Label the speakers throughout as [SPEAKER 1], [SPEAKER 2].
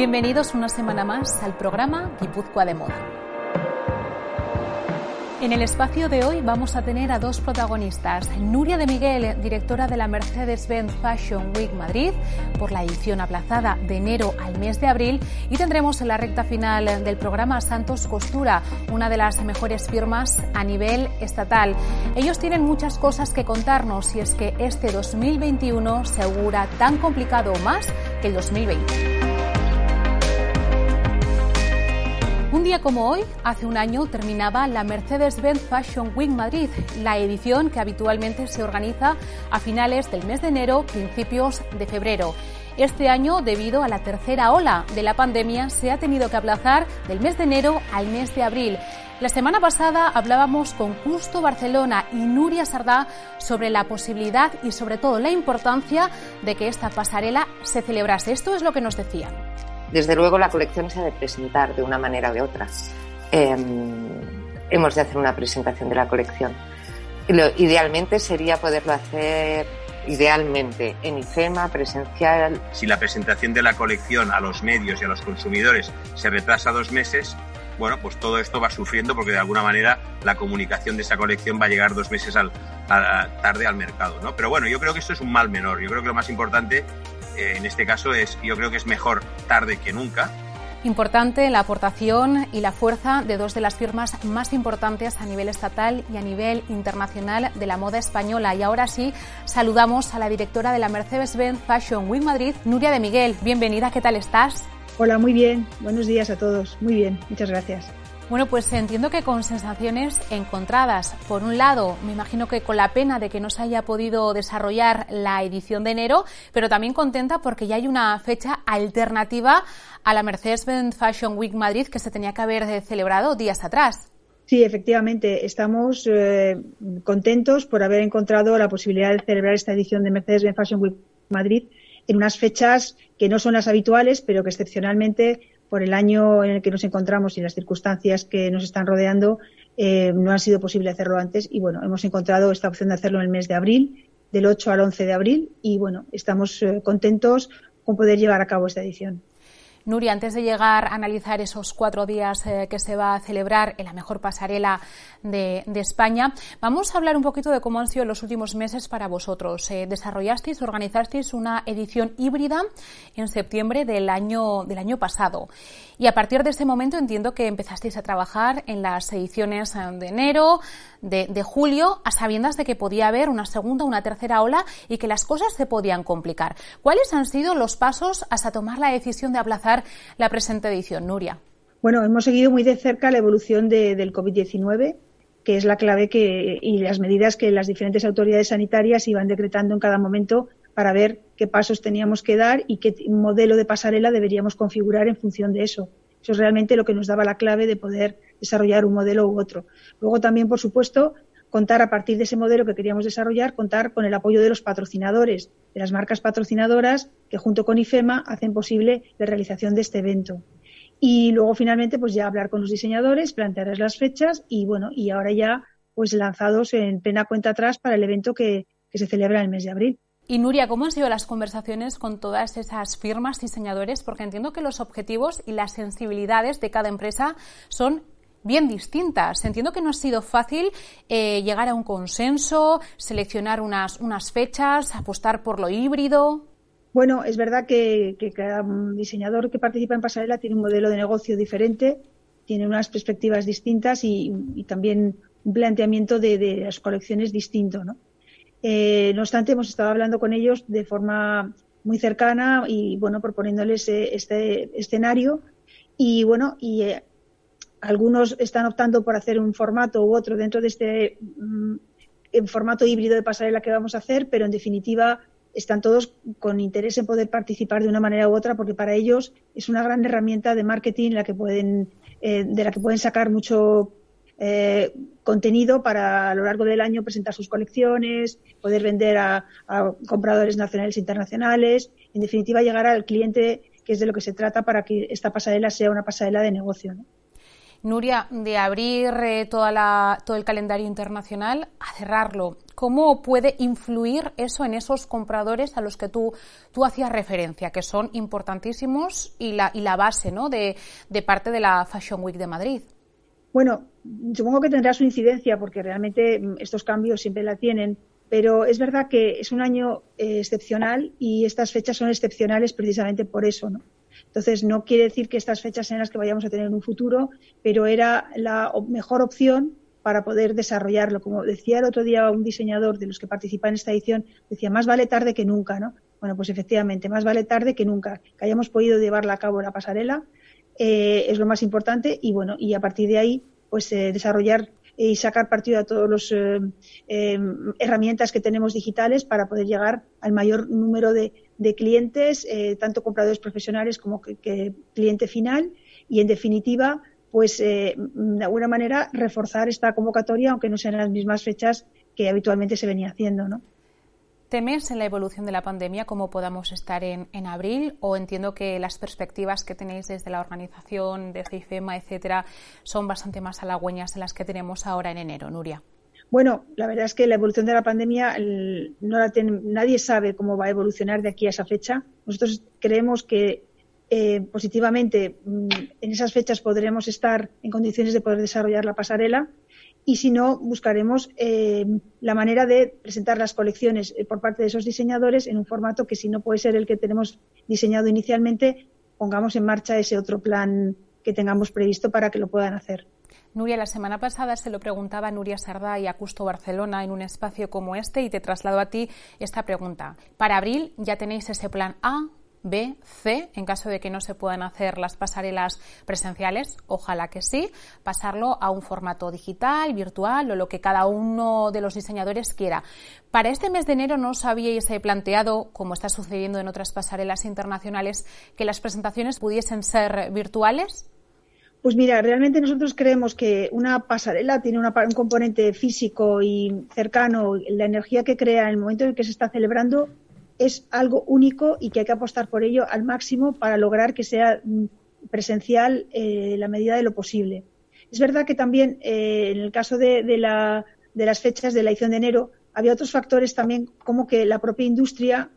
[SPEAKER 1] Bienvenidos una semana más al programa Guipúzcoa de Moda. En el espacio de hoy vamos a tener a dos protagonistas. Nuria de Miguel, directora de la Mercedes-Benz Fashion Week Madrid, por la edición aplazada de enero al mes de abril. Y tendremos en la recta final del programa Santos Costura, una de las mejores firmas a nivel estatal. Ellos tienen muchas cosas que contarnos y es que este 2021 se augura tan complicado o más que el 2020. Un día como hoy, hace un año, terminaba la Mercedes-Benz Fashion Week Madrid, la edición que habitualmente se organiza a finales del mes de enero, principios de febrero. Este año, debido a la tercera ola de la pandemia, se ha tenido que aplazar del mes de enero al mes de abril. La semana pasada hablábamos con Justo Barcelona y Nuria Sardá sobre la posibilidad y sobre todo la importancia de que esta pasarela se celebrase. Esto es lo que nos decían.
[SPEAKER 2] Desde luego la colección se ha de presentar de una manera o de otra. Em, hemos de hacer una presentación de la colección. Lo, idealmente sería poderlo hacer idealmente en IFEMA, presencial.
[SPEAKER 3] Si la presentación de la colección a los medios y a los consumidores se retrasa dos meses, bueno, pues todo esto va sufriendo porque de alguna manera la comunicación de esa colección va a llegar dos meses al, tarde al mercado, ¿no? Pero bueno, yo creo que esto es un mal menor. Yo creo que lo más importante eh, en este caso es, yo creo que es mejor tarde que nunca.
[SPEAKER 1] Importante la aportación y la fuerza de dos de las firmas más importantes a nivel estatal y a nivel internacional de la moda española. Y ahora sí, saludamos a la directora de la Mercedes-Benz Fashion Week Madrid, Nuria de Miguel. Bienvenida, ¿qué tal estás?
[SPEAKER 4] Hola, muy bien. Buenos días a todos. Muy bien, muchas gracias.
[SPEAKER 1] Bueno, pues entiendo que con sensaciones encontradas. Por un lado, me imagino que con la pena de que no se haya podido desarrollar la edición de enero, pero también contenta porque ya hay una fecha alternativa a la Mercedes-Benz Fashion Week Madrid que se tenía que haber celebrado días atrás.
[SPEAKER 4] Sí, efectivamente, estamos eh, contentos por haber encontrado la posibilidad de celebrar esta edición de Mercedes-Benz Fashion Week Madrid en unas fechas que no son las habituales, pero que excepcionalmente por el año en el que nos encontramos y las circunstancias que nos están rodeando, eh, no ha sido posible hacerlo antes. Y bueno, hemos encontrado esta opción de hacerlo en el mes de abril, del 8 al 11 de abril, y bueno, estamos eh, contentos con poder llevar a cabo esta edición.
[SPEAKER 1] Nuria, antes de llegar a analizar esos cuatro días eh, que se va a celebrar en la mejor pasarela de, España, vamos a hablar un poquito de cómo han sido los últimos meses para vosotros. Eh, desarrollasteis, organizasteis una edición híbrida en septiembre del año, del año pasado. Y a partir de ese momento entiendo que empezasteis a trabajar en las ediciones eh, de enero, de, de julio, a sabiendas de que podía haber una segunda, una tercera ola y que las cosas se podían complicar. ¿Cuáles han sido los pasos hasta tomar la decisión de aplazar la presente edición, Nuria?
[SPEAKER 4] Bueno, hemos seguido muy de cerca la evolución del COVID-19 que es la clave que, y las medidas que las diferentes autoridades sanitarias iban decretando en cada momento para ver qué pasos teníamos que dar y qué modelo de pasarela deberíamos configurar en función de eso. Eso es realmente lo que nos daba la clave de poder desarrollar un modelo u otro. Luego también, por supuesto, contar a partir de ese modelo que queríamos desarrollar, contar con el apoyo de los patrocinadores, de las marcas patrocinadoras que junto con IFEMA hacen posible la realización de este evento. Y luego finalmente pues ya hablar con los diseñadores, plantearles las fechas y bueno, y ahora ya pues lanzados en plena cuenta atrás para el evento que, que se celebra en el mes de abril.
[SPEAKER 1] Y Nuria, ¿cómo han sido las conversaciones con todas esas firmas diseñadores? Porque entiendo que los objetivos y las sensibilidades de cada empresa son bien distintas. Entiendo que no ha sido fácil eh, llegar a un consenso, seleccionar unas, unas fechas, apostar por lo híbrido.
[SPEAKER 4] Bueno, es verdad que, cada diseñador que participa en Pasarela tiene un modelo de negocio diferente, tiene unas perspectivas distintas y, también un planteamiento de, las colecciones distinto, ¿no? Eh, no obstante, hemos estado hablando con ellos de forma muy cercana y, bueno, proponiéndoles eh, este escenario. Y, bueno, y eh, algunos están optando por hacer un formato u otro dentro de este mm, formato híbrido de pasarela que vamos a hacer, pero en definitiva están todos con interés en poder participar de una manera u otra porque para ellos es una gran herramienta de marketing la que pueden, de la que pueden sacar mucho eh, contenido para a lo largo del año presentar sus colecciones, poder vender a, compradores nacionales e internacionales, en definitiva llegar al cliente que es de lo que se trata para que esta pasarela sea una pasarela de negocio.
[SPEAKER 1] Nuria, de abrir eh, toda la, todo el calendario internacional a cerrarlo, ¿cómo puede influir eso en esos compradores a los que tú, tú hacías referencia, que son importantísimos y la, y la base ¿no? de, de parte de la Fashion Week de Madrid?
[SPEAKER 4] Bueno, supongo que tendrá su incidencia porque realmente mm, estos cambios siempre la tienen, pero es verdad que es un año eh, excepcional y estas fechas son excepcionales precisamente por eso, ¿no? Entonces, no quiere decir que estas fechas sean las que vayamos a tener en un futuro, pero era la mejor opción para poder desarrollarlo. Como decía el otro día un diseñador de los que participan en esta edición, decía, más vale tarde que nunca, ¿no? Bueno, pues efectivamente, más vale tarde que nunca, que hayamos podido llevarla a cabo la pasarela, eh, es lo más importante y bueno, y a partir de ahí, pues eh, desarrollar y sacar partido a todas las eh, herramientas que tenemos digitales para poder llegar al mayor número de, clientes, eh, tanto compradores profesionales como cliente final, y en definitiva, pues eh, de alguna manera reforzar esta convocatoria, aunque no sean las mismas fechas que habitualmente se venía haciendo, ¿no?
[SPEAKER 1] ¿Temes en la evolución de la pandemia cómo podamos estar en, en, abril? ¿O entiendo que las perspectivas que tenéis desde la organización, de CIFEMA, etcétera, son bastante más halagüeñas de las que tenemos ahora en enero, Nuria?
[SPEAKER 4] Bueno, la verdad es que la evolución de la pandemia no la nadie sabe cómo va a evolucionar de aquí a esa fecha. Nosotros creemos que eh, positivamente mm, en esas fechas podremos estar en condiciones de poder desarrollar la pasarela y si no, buscaremos eh, la manera de presentar las colecciones eh, por parte de esos diseñadores en un formato que si no puede ser el que tenemos diseñado inicialmente, pongamos en marcha ese otro plan que tengamos previsto para que lo puedan hacer.
[SPEAKER 1] Nuria, la semana pasada se lo preguntaba a Nuria Sardá y a Custo Barcelona en un espacio como este y te traslado a ti esta pregunta. Para abril ya tenéis ese plan A, B, C, en caso de que no se puedan hacer las pasarelas presenciales, ojalá que sí, pasarlo a un formato digital, virtual o lo que cada uno de los diseñadores quiera. Para este mes de enero no os habíais eh, planteado, como está sucediendo en otras pasarelas internacionales, que las presentaciones pudiesen ser virtuales.
[SPEAKER 4] Pues mira, realmente nosotros creemos que una pasarela tiene un componente físico y cercano, la energía que crea en el momento en que se está celebrando es algo único y que hay que apostar por ello al máximo para lograr que sea mm, presencial eh, la medida de lo posible. Es verdad que también eh, en el caso de, la, de las fechas de la edición de enero había otros factores también como que la propia industria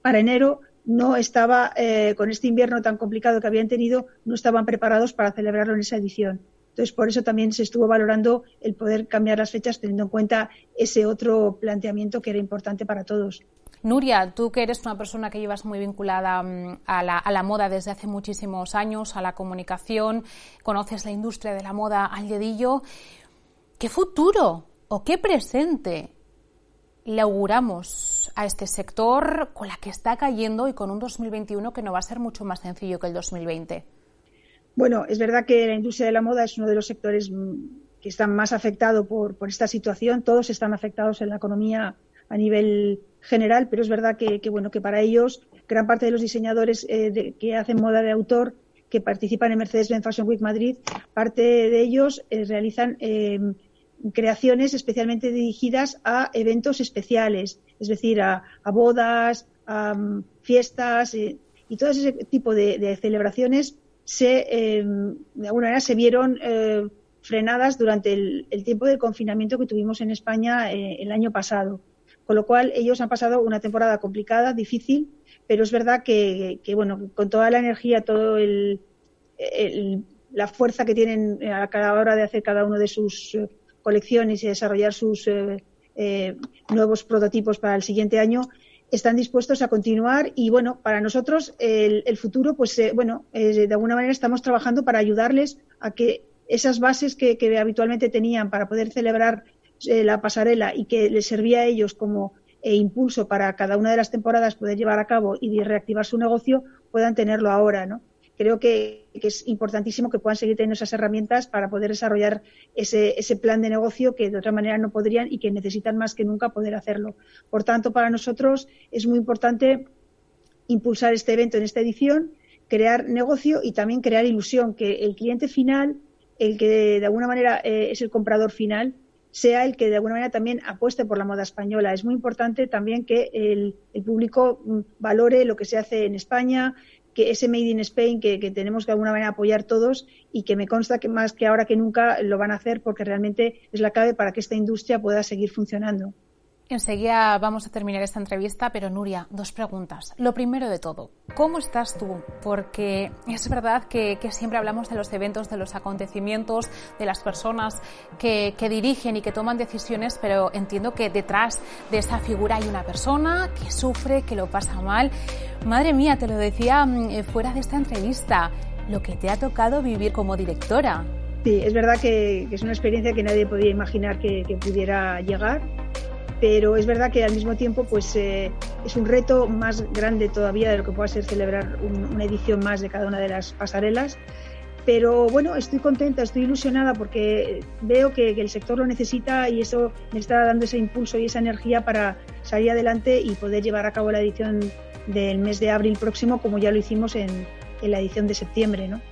[SPEAKER 4] para enero no estaba, eh, con este invierno tan complicado que habían tenido, no estaban preparados para celebrarlo en esa edición. Entonces, por eso también se estuvo valorando el poder cambiar las fechas teniendo en cuenta ese otro planteamiento que era importante para todos.
[SPEAKER 1] Nuria, tú que eres una persona que llevas muy vinculada mm, a la, a la, moda desde hace muchísimos años, a la comunicación, conoces la industria de la moda al dedillo, ¿qué futuro o qué presente le auguramos a este sector con la que está cayendo y con un 2021 que no va a ser mucho más sencillo que el 2020?
[SPEAKER 4] Bueno, es verdad que la industria de la moda es uno de los sectores mm, que están más afectados por, esta situación. Todos están afectados en la economía a nivel general, pero es verdad que, bueno, que para ellos gran parte de los diseñadores eh, que hacen moda de autor que participan en Mercedes-Benz Fashion Week Madrid, parte de ellos eh, realizan eh, creaciones especialmente dirigidas a eventos especiales, es decir, a, bodas, a mm, fiestas eh, y todo ese tipo de, celebraciones se, de alguna manera se vieron frenadas durante el, tiempo del confinamiento que tuvimos en España el año pasado. Con lo cual, ellos han pasado una temporada complicada, difícil, pero es verdad que, bueno, con toda la energía, todo el, la fuerza que tienen a cada hora de hacer cada uno de sus colecciones y desarrollar sus eh, eh, nuevos prototipos para el siguiente año, están dispuestos a continuar y bueno, para nosotros el, futuro, pues eh, bueno, de alguna manera estamos trabajando para ayudarles a que esas bases que, habitualmente tenían para poder celebrar la pasarela y que les servía a ellos como impulso para cada una de las temporadas poder llevar a cabo y reactivar su negocio, puedan tenerlo ahora, ¿no? creo que, es importantísimo que puedan seguir teniendo esas herramientas para poder desarrollar ese, ese, plan de negocio que de otra manera no podrían y que necesitan más que nunca poder hacerlo. Por tanto, para nosotros es muy importante impulsar este evento en esta edición, crear negocio y también crear ilusión, que el cliente final, el que de alguna manera eh, es el comprador final, sea el que de alguna manera también apueste por la moda española. Es muy importante también que el, el público mm, valore lo que se hace en España, que ese Made in Spain que, que, tenemos que de alguna manera apoyar todos y que me consta que más que ahora que nunca lo van a hacer porque realmente es la clave para que esta industria pueda seguir funcionando.
[SPEAKER 1] Enseguida vamos a terminar esta entrevista, pero Nuria, dos preguntas. Lo primero de todo, ¿cómo estás tú? Porque es verdad que, siempre hablamos de los eventos, de los acontecimientos, de las personas que, dirigen y que toman decisiones, pero entiendo que detrás de esa figura hay una persona que sufre, que lo pasa mal. Madre mía, te lo decía mm, eh, fuera de esta entrevista, lo que te ha tocado vivir como directora.
[SPEAKER 4] Sí, es verdad que, es una experiencia que nadie podía imaginar que pudiera llegar pero es verdad que al mismo tiempo pues eh, es un reto más grande todavía de lo que pueda ser celebrar una edición más de cada una de las pasarelas. Pero bueno, estoy contenta, estoy ilusionada porque veo que, el sector lo necesita y eso me está dando ese impulso y esa energía para salir adelante y poder llevar a cabo la edición del mes de abril próximo como ya lo hicimos en, en la edición de septiembre, ¿no?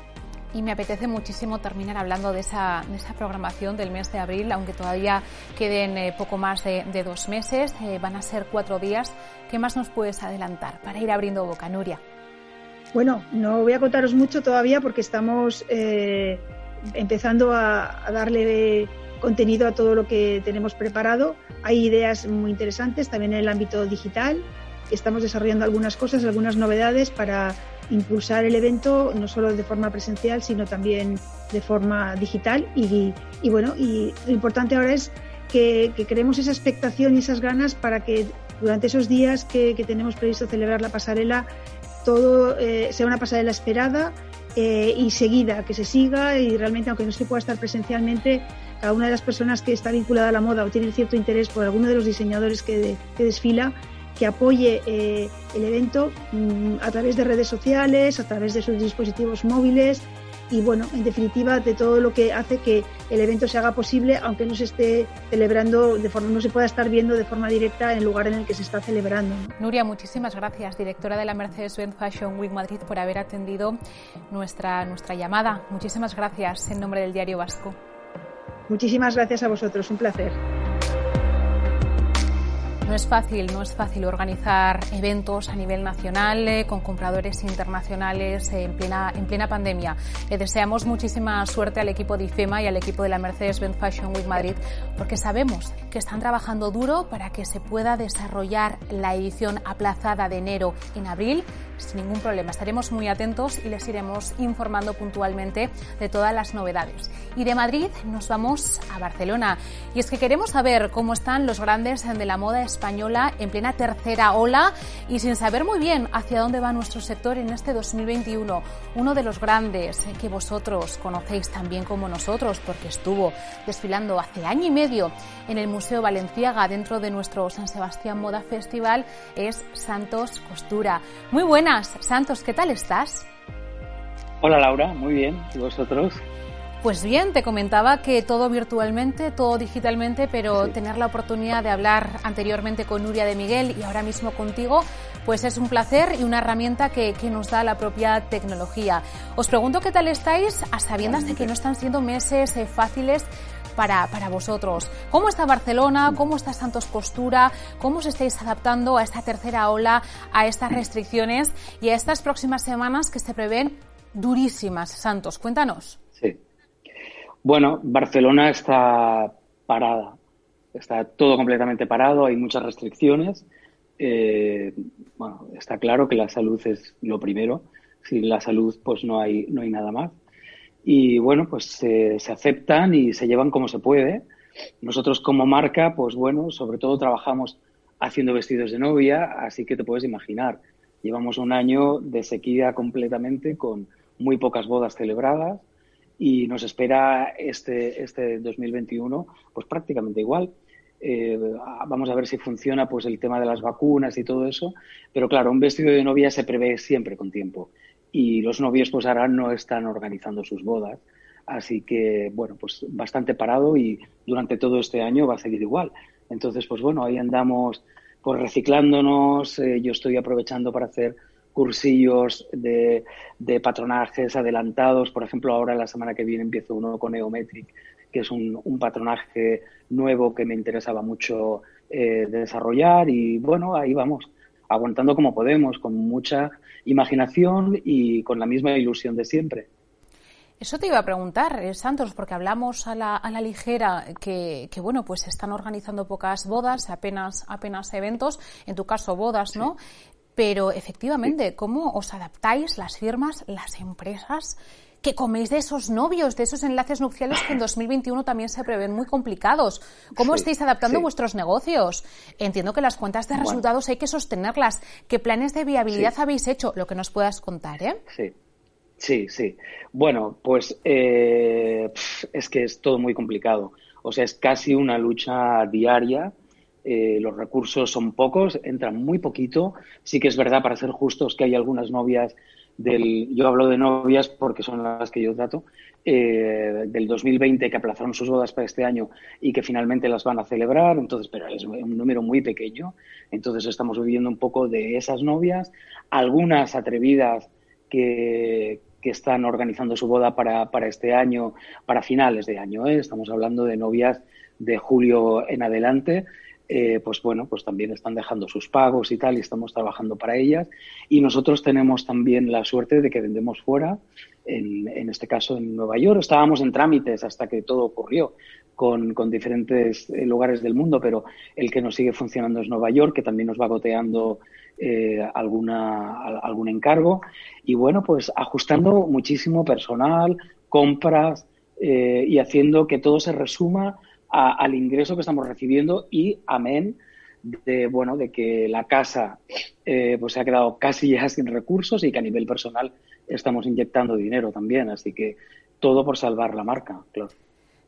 [SPEAKER 1] Y me apetece muchísimo terminar hablando de esa, programación del mes de abril, aunque todavía queden eh, poco más de, dos meses, eh, van a ser cuatro días. ¿Qué más nos puedes adelantar para ir abriendo boca, Nuria?
[SPEAKER 4] Bueno, no voy a contaros mucho todavía porque estamos eh, empezando a darle contenido a todo lo que tenemos preparado. Hay ideas muy interesantes también en el ámbito digital. Estamos desarrollando algunas cosas, algunas novedades para impulsar el evento no solo de forma presencial, sino también de forma digital. Y, bueno, y lo importante ahora es que, creemos esa expectación y esas ganas para que durante esos días que, tenemos previsto celebrar la pasarela, todo eh, sea una pasarela esperada eh, y seguida, que se siga y realmente, aunque no se pueda estar presencialmente, cada una de las personas que está vinculada a la moda o tiene cierto interés por alguno de los diseñadores que, que desfila, que apoye eh, el evento mm, a través de redes sociales, a través de sus dispositivos móviles y bueno, en definitiva de todo lo que hace que el evento se haga posible, aunque no se esté celebrando de forma, no se pueda estar viendo de forma directa en el lugar en el que se está celebrando.
[SPEAKER 1] Nuria, muchísimas gracias, directora de la Mercedes-Benz Fashion Week Madrid, por haber atendido nuestra, nuestra llamada. Muchísimas gracias en nombre del Diario Vasco.
[SPEAKER 4] Muchísimas gracias a vosotros, un placer.
[SPEAKER 1] Es fácil, no es fácil organizar eventos a nivel nacional eh, con compradores internacionales en, plena, en plena pandemia. Le deseamos muchísima suerte al equipo de IFEMA y al equipo de la Mercedes-Benz Fashion Week Madrid porque sabemos que están trabajando duro para que se pueda desarrollar la edición aplazada de enero en abril sin ningún problema. Estaremos muy atentos y les iremos informando puntualmente de todas las novedades. Y de Madrid nos vamos a Barcelona. Y es que queremos saber cómo están los grandes de la moda española en plena tercera ola y sin saber muy bien hacia dónde va nuestro sector en este 2021. Uno de los grandes que vosotros conocéis también como nosotros porque estuvo desfilando hace año y medio en el Museo Valenciaga dentro de nuestro San Sebastián Moda Festival es Santos Costura. Muy buenas, Santos, ¿qué tal estás?
[SPEAKER 5] Hola Laura, muy bien. ¿Y vosotros?
[SPEAKER 1] Pues bien, te comentaba que todo virtualmente, todo digitalmente, pero tener la oportunidad de hablar anteriormente con Nuria de Miguel y ahora mismo contigo, pues es un placer y una herramienta que, nos da la propia tecnología. Os pregunto qué tal estáis a sabiendas de que no están siendo meses eh, fáciles para, para, vosotros. ¿Cómo está Barcelona? ¿Cómo está Santos Costura? ¿Cómo os estáis adaptando a esta tercera ola, a estas restricciones y a estas próximas semanas que se prevén durísimas? Santos, cuéntanos.
[SPEAKER 5] Sí. Bueno, Barcelona está parada, está todo completamente parado, hay muchas restricciones. Eh, bueno, está claro que la salud es lo primero. Sin la salud, pues no hay, no hay nada más. Y bueno, pues se, aceptan y se llevan como se puede. Nosotros como marca, pues bueno, sobre todo trabajamos haciendo vestidos de novia, así que te puedes imaginar, llevamos un año de sequía completamente con muy pocas bodas celebradas y nos espera este, este 2021 pues prácticamente igual. Eh, vamos a ver si funciona pues el tema de las vacunas y todo eso, pero claro, un vestido de novia se prevé siempre con tiempo y los novios pues ahora no están organizando sus bodas, así que bueno, pues bastante parado y durante todo este año va a seguir igual. Entonces, pues bueno, ahí andamos pues reciclándonos, eh, yo estoy aprovechando para hacer cursillos de, de, patronajes adelantados. Por ejemplo, ahora la semana que viene empiezo uno con Eometric, que es un, un patronaje nuevo que me interesaba mucho eh, desarrollar. Y bueno, ahí vamos, aguantando como podemos, con mucha imaginación y con la misma ilusión de siempre.
[SPEAKER 1] Eso te iba a preguntar, eh, Santos, porque hablamos a la, a la ligera que, que, bueno, pues se están organizando pocas bodas, apenas, apenas eventos, en tu caso bodas, ¿no? Pero efectivamente, ¿cómo os adaptáis las firmas, las empresas? Que coméis de esos novios, de esos enlaces nupciales que en 2021 también se prevén muy complicados. ¿Cómo estáis adaptando vuestros negocios? Entiendo que las cuentas de resultados hay que sostenerlas. ¿Qué planes de viabilidad habéis hecho? Lo que nos puedas contar, ¿eh?
[SPEAKER 5] Sí. Sí, sí. Bueno, pues eh, es que es todo muy complicado. O sea, es casi una lucha diaria. Eh, los recursos son pocos, entran muy poquito. Sí que es verdad, para ser justos, que hay algunas novias del, yo hablo de novias porque son las que yo trato, eh, del 2020 que aplazaron sus bodas para este año y que finalmente las van a celebrar, entonces, pero es un número muy pequeño, entonces estamos viviendo un poco de esas novias, algunas atrevidas que, que están organizando su boda para, para este año, para finales de año, ¿eh? estamos hablando de novias de julio en adelante, eh, pues bueno, pues también están dejando sus pagos y tal, y estamos trabajando para ellas. Y nosotros tenemos también la suerte de que vendemos fuera, en, en este caso en Nueva York. Estábamos en trámites hasta que todo ocurrió con, con diferentes eh, lugares del mundo, pero el que nos sigue funcionando es Nueva York, que también nos va goteando eh, alguna, algún encargo. Y bueno, pues ajustando muchísimo personal, compras eh, y haciendo que todo se resuma al ingreso que estamos recibiendo y amén de bueno de que la casa eh, pues se ha quedado casi ya sin recursos y que a nivel personal estamos inyectando dinero también. Así que todo por salvar la marca claro.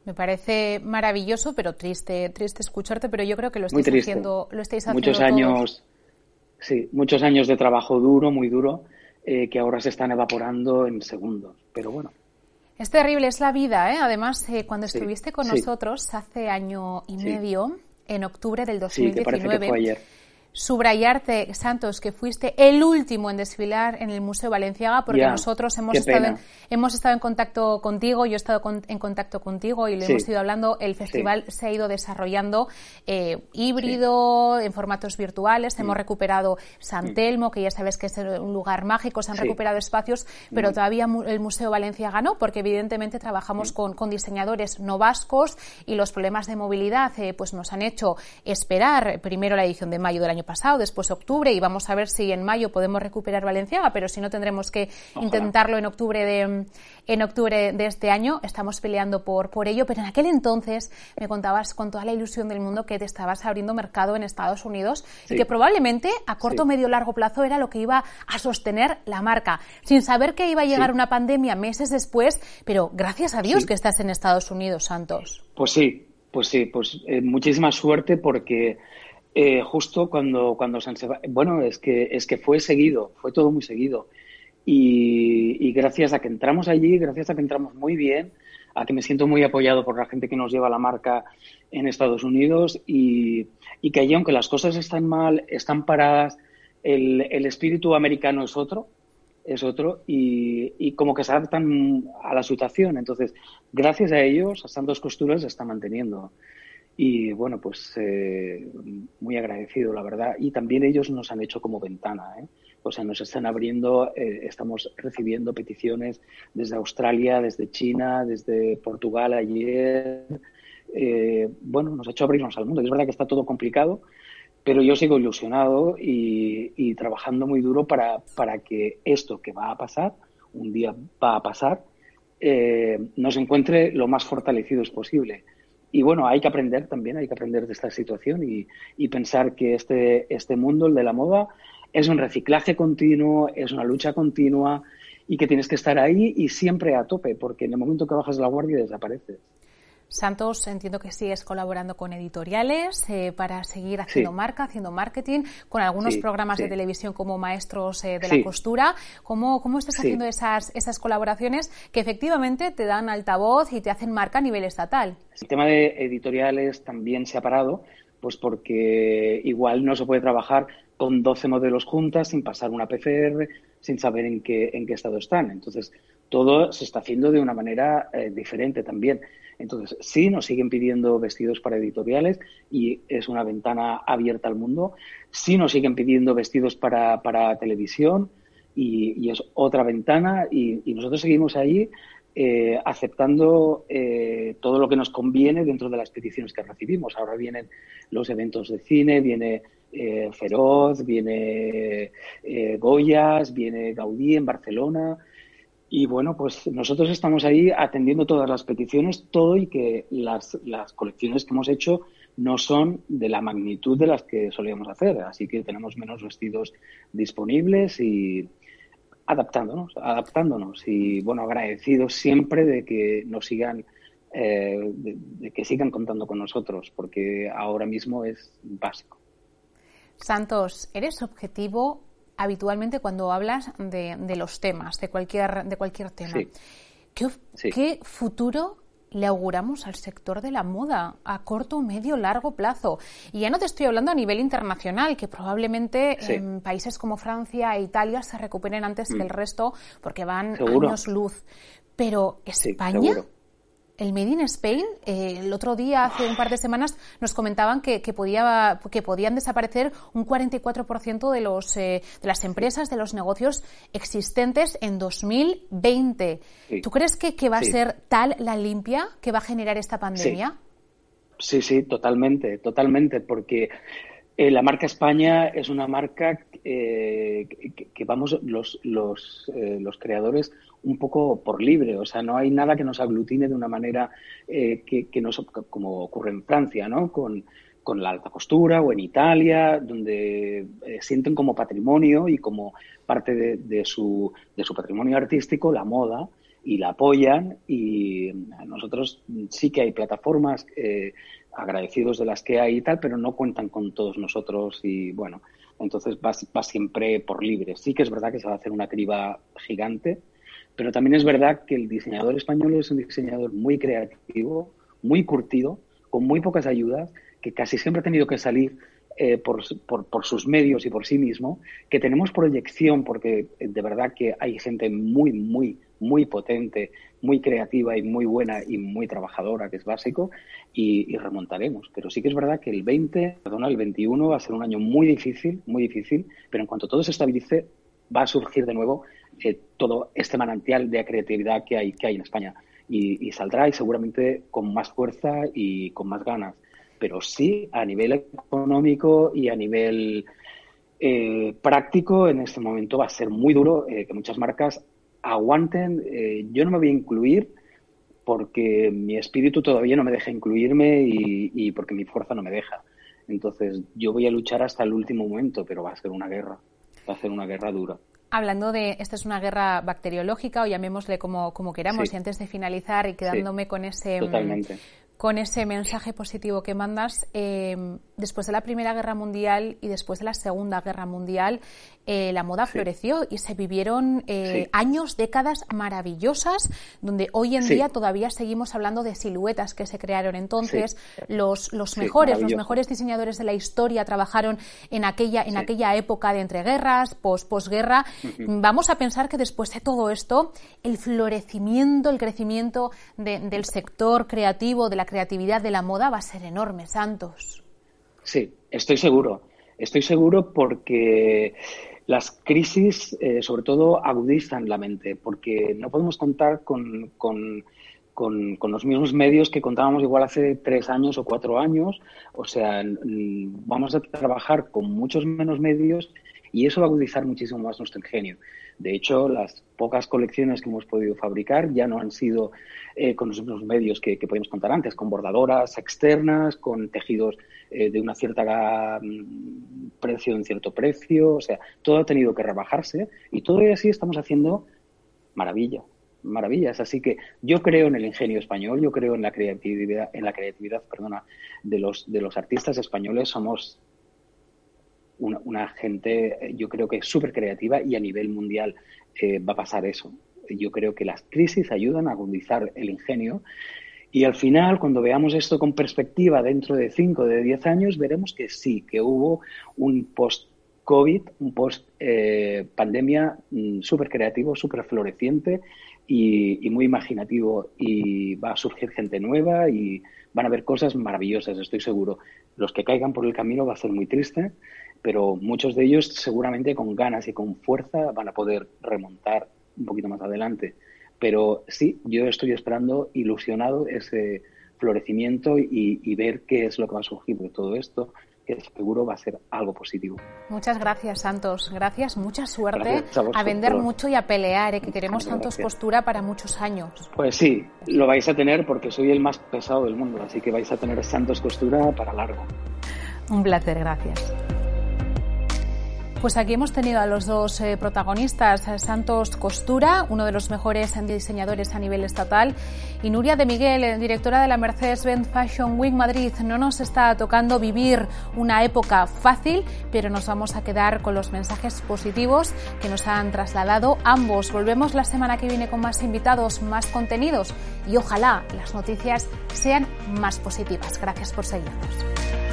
[SPEAKER 1] Me parece maravilloso pero triste triste escucharte pero yo creo que lo estáis haciendo lo estáis haciendo
[SPEAKER 5] muchos años sí muchos años de trabajo duro muy duro eh, que ahora se están evaporando en segundos pero bueno
[SPEAKER 1] es terrible, es la vida, ¿eh? Además, eh, cuando estuviste con nosotros hace año y medio, en octubre del 2019, subrayarte, Santos, que fuiste el último en desfilar en el Museo Valenciaga, porque nosotros hemos estado, en, hemos estado en contacto contigo, yo he estado en contacto contigo y lo hemos ido hablando. El festival se ha ido desarrollando eh, híbrido, en formatos virtuales. Hemos recuperado San Telmo, que ya sabes que es un lugar mágico, se han recuperado espacios, pero todavía el Museo Valenciaga no, porque evidentemente trabajamos con, con, diseñadores no vascos y los problemas de movilidad eh, pues nos han hecho esperar primero la edición de mayo del año pasado, después octubre, y vamos a ver si en mayo podemos recuperar Valenciaga, pero si no tendremos que intentarlo en octubre de en octubre de este año. Estamos peleando por, por ello, pero en aquel entonces me contabas con toda la ilusión del mundo que te estabas abriendo mercado en Estados Unidos y que probablemente a corto, medio, largo plazo era lo que iba a sostener la marca, sin saber que iba a llegar una pandemia meses después, pero gracias a Dios que estás en Estados Unidos, Santos.
[SPEAKER 5] Pues sí, pues sí, pues eh, muchísima suerte porque eh, justo cuando, cuando San Sebastián, bueno, es que, es que fue seguido, fue todo muy seguido. Y, gracias a que entramos allí, gracias a que entramos muy bien, a que me siento muy apoyado por la gente que nos lleva la marca en Estados Unidos y, que allí, aunque las cosas están mal, están paradas, el, el espíritu americano es otro, es otro y, y, como que se adaptan a la situación. Entonces, gracias a ellos, a Santos Costuras se está manteniendo. Y bueno, pues eh, muy agradecido, la verdad. Y también ellos nos han hecho como ventana, ¿eh? O sea, nos están abriendo, eh, estamos recibiendo peticiones desde Australia, desde China, desde Portugal ayer. Eh, bueno, nos ha hecho abrirnos al mundo. Es verdad que está todo complicado, pero yo sigo ilusionado y, y trabajando muy duro para, para que esto que va a pasar, un día va a pasar, eh, nos encuentre lo más fortalecidos posible y bueno, hay que aprender también, hay que aprender de esta situación y, y, pensar que este, este mundo, el de la moda, es un reciclaje continuo, es una lucha continua y que tienes que estar ahí y siempre a tope, porque en el momento que bajas la guardia desapareces.
[SPEAKER 1] Santos, entiendo que sigues colaborando con editoriales eh, para seguir haciendo marca, haciendo marketing, con algunos programas de televisión como Maestros eh, de la Costura. ¿Cómo, cómo estás haciendo esas, esas colaboraciones que efectivamente te dan altavoz y te hacen marca a nivel estatal?
[SPEAKER 5] El tema de editoriales también se ha parado, pues porque igual no se puede trabajar con 12 modelos juntas sin pasar una PCR, sin saber en qué, en qué estado están. Entonces, todo se está haciendo de una manera eh, diferente también. Entonces, sí, nos siguen pidiendo vestidos para editoriales y es una ventana abierta al mundo. Sí, nos siguen pidiendo vestidos para, televisión y, es otra ventana y, nosotros seguimos ahí eh, aceptando eh, todo lo que nos conviene dentro de las peticiones que recibimos. Ahora vienen los eventos de cine, viene eh, Feroz, viene Goyas, viene Gaudí en Barcelona. Y bueno, pues nosotros estamos ahí atendiendo todas las peticiones, todo y que las, las colecciones que hemos hecho no son de la magnitud de las que solíamos hacer. Así que tenemos menos vestidos disponibles y adaptándonos, adaptándonos. Y bueno, agradecidos siempre de que nos sigan, eh, de que sigan contando con nosotros, porque ahora mismo es básico.
[SPEAKER 1] Santos, ¿eres objetivo habitualmente cuando hablas de, los temas, de cualquier, de cualquier tema. ¿Qué, futuro le auguramos al sector de la moda a corto, medio, largo plazo? Y ya no te estoy hablando a nivel internacional, que probablemente en países como Francia e Italia se recuperen antes que el mm. resto porque van años luz. Pero España el Made in Spain, eh, el otro día, hace un par de semanas, nos comentaban que, podía, que podían desaparecer un 44% de, los, eh, de las empresas, de los negocios existentes en 2020. ¿Tú crees que, va a ser tal la limpia que va a generar esta pandemia?
[SPEAKER 5] Sí, sí, totalmente, totalmente, porque eh, la marca España es una marca que, que, vamos, los, los, los creadores un poco por libre, o sea, no hay nada que nos aglutine de una manera eh, que, nos, como ocurre en Francia, ¿no? Con, la alta costura o en Italia, donde eh, sienten como patrimonio y como parte de, su, de su patrimonio artístico la moda y la apoyan y nosotros sí que hay plataformas eh, agradecidos de las que hay y tal, pero no cuentan con todos nosotros y bueno, entonces va, siempre por libre. Sí que es verdad que se va a hacer una criba gigante, pero también es verdad que el diseñador español es un diseñador muy creativo, muy curtido, con muy pocas ayudas, que casi siempre ha tenido que salir eh, por, sus medios y por sí mismo, que tenemos proyección porque eh, de verdad que hay gente muy, muy, muy potente, muy creativa y muy buena y muy trabajadora, que es básico, y, y, remontaremos. Pero sí que es verdad que el 20, perdona, el 21 va a ser un año muy difícil, muy difícil, pero en cuanto todo se estabilice, va a surgir de nuevo eh, todo este manantial de creatividad que hay, que hay en España. Y, saldrá y seguramente con más fuerza y con más ganas. Pero sí, a nivel económico y a nivel eh, práctico, en este momento va a ser muy duro eh, que muchas marcas aguanten. yo no me voy a incluir porque mi espíritu todavía no me deja incluirme y, y porque mi fuerza no me deja. Entonces, yo voy a luchar hasta el último momento, pero va a ser una guerra. Va a ser una guerra dura.
[SPEAKER 1] Hablando de, esta es una guerra bacteriológica o llamémosle como, como queramos, y antes de finalizar y quedándome con ese, con ese mensaje positivo que mandas, eh, después de la Primera Guerra Mundial y después de la Segunda Guerra Mundial, eh, la moda floreció y se vivieron eh, años, décadas maravillosas, donde hoy en día todavía seguimos hablando de siluetas que se crearon entonces. Los, los mejores, los mejores diseñadores de la historia trabajaron en aquella, en aquella época de entreguerras, post, posguerra. Vamos a pensar que después de todo esto, el florecimiento, el crecimiento del sector creativo, de la creatividad de la moda va a ser enorme, Santos.
[SPEAKER 5] Sí, estoy seguro. Estoy seguro porque las crisis, eh, sobre todo, agudizan la mente, porque no podemos contar con, con, con, los mismos medios que contábamos igual hace tres años o cuatro años. O sea, vamos a trabajar con muchos menos medios y eso va a agudizar muchísimo más nuestro ingenio. De hecho, las pocas colecciones que hemos podido fabricar ya no han sido eh, con los mismos medios que, podíamos contar antes, con bordadoras externas, con tejidos eh, de una cierta mm, precio, de un cierto precio, o sea, todo ha tenido que rebajarse y todo y así estamos haciendo maravilla, maravillas. Así que yo creo en el ingenio español, yo creo en la creatividad, en la creatividad, perdona, de los de los artistas españoles. Somos una, gente, eh, yo creo que súper creativa y a nivel mundial eh, va a pasar eso. Yo creo que las crisis ayudan a agudizar el ingenio y al final, cuando veamos esto con perspectiva dentro de 5, de 10 años, veremos que sí, que hubo un post post-COVID, un post-pandemia mm, súper creativo, súper floreciente y, muy imaginativo. Y va a surgir gente nueva y van a haber cosas maravillosas, estoy seguro. Los que caigan por el camino va a ser muy triste, pero muchos de ellos seguramente con ganas y con fuerza van a poder remontar un poquito más adelante. Pero sí, yo estoy esperando ilusionado ese florecimiento y, y ver qué es lo que va a surgir de todo esto que seguro va a ser algo positivo.
[SPEAKER 1] Muchas gracias, Santos. Gracias, mucha suerte a, vender mucho y a pelear, ¿eh? que queremos Santos Costura para muchos años.
[SPEAKER 5] Pues sí, lo vais a tener porque soy el más pesado del mundo, así que vais a tener Santos Costura para largo.
[SPEAKER 1] Un placer, gracias. Pues aquí hemos tenido a los dos eh, protagonistas, Santos Costura, uno de los mejores diseñadores a nivel estatal, y Nuria de Miguel, eh, directora de la Mercedes-Benz Fashion Week Madrid. No nos está tocando vivir una época fácil, pero nos vamos a quedar con los mensajes positivos que nos han trasladado ambos. Volvemos la semana que viene con más invitados, más contenidos y ojalá las noticias sean más positivas. Gracias por seguirnos.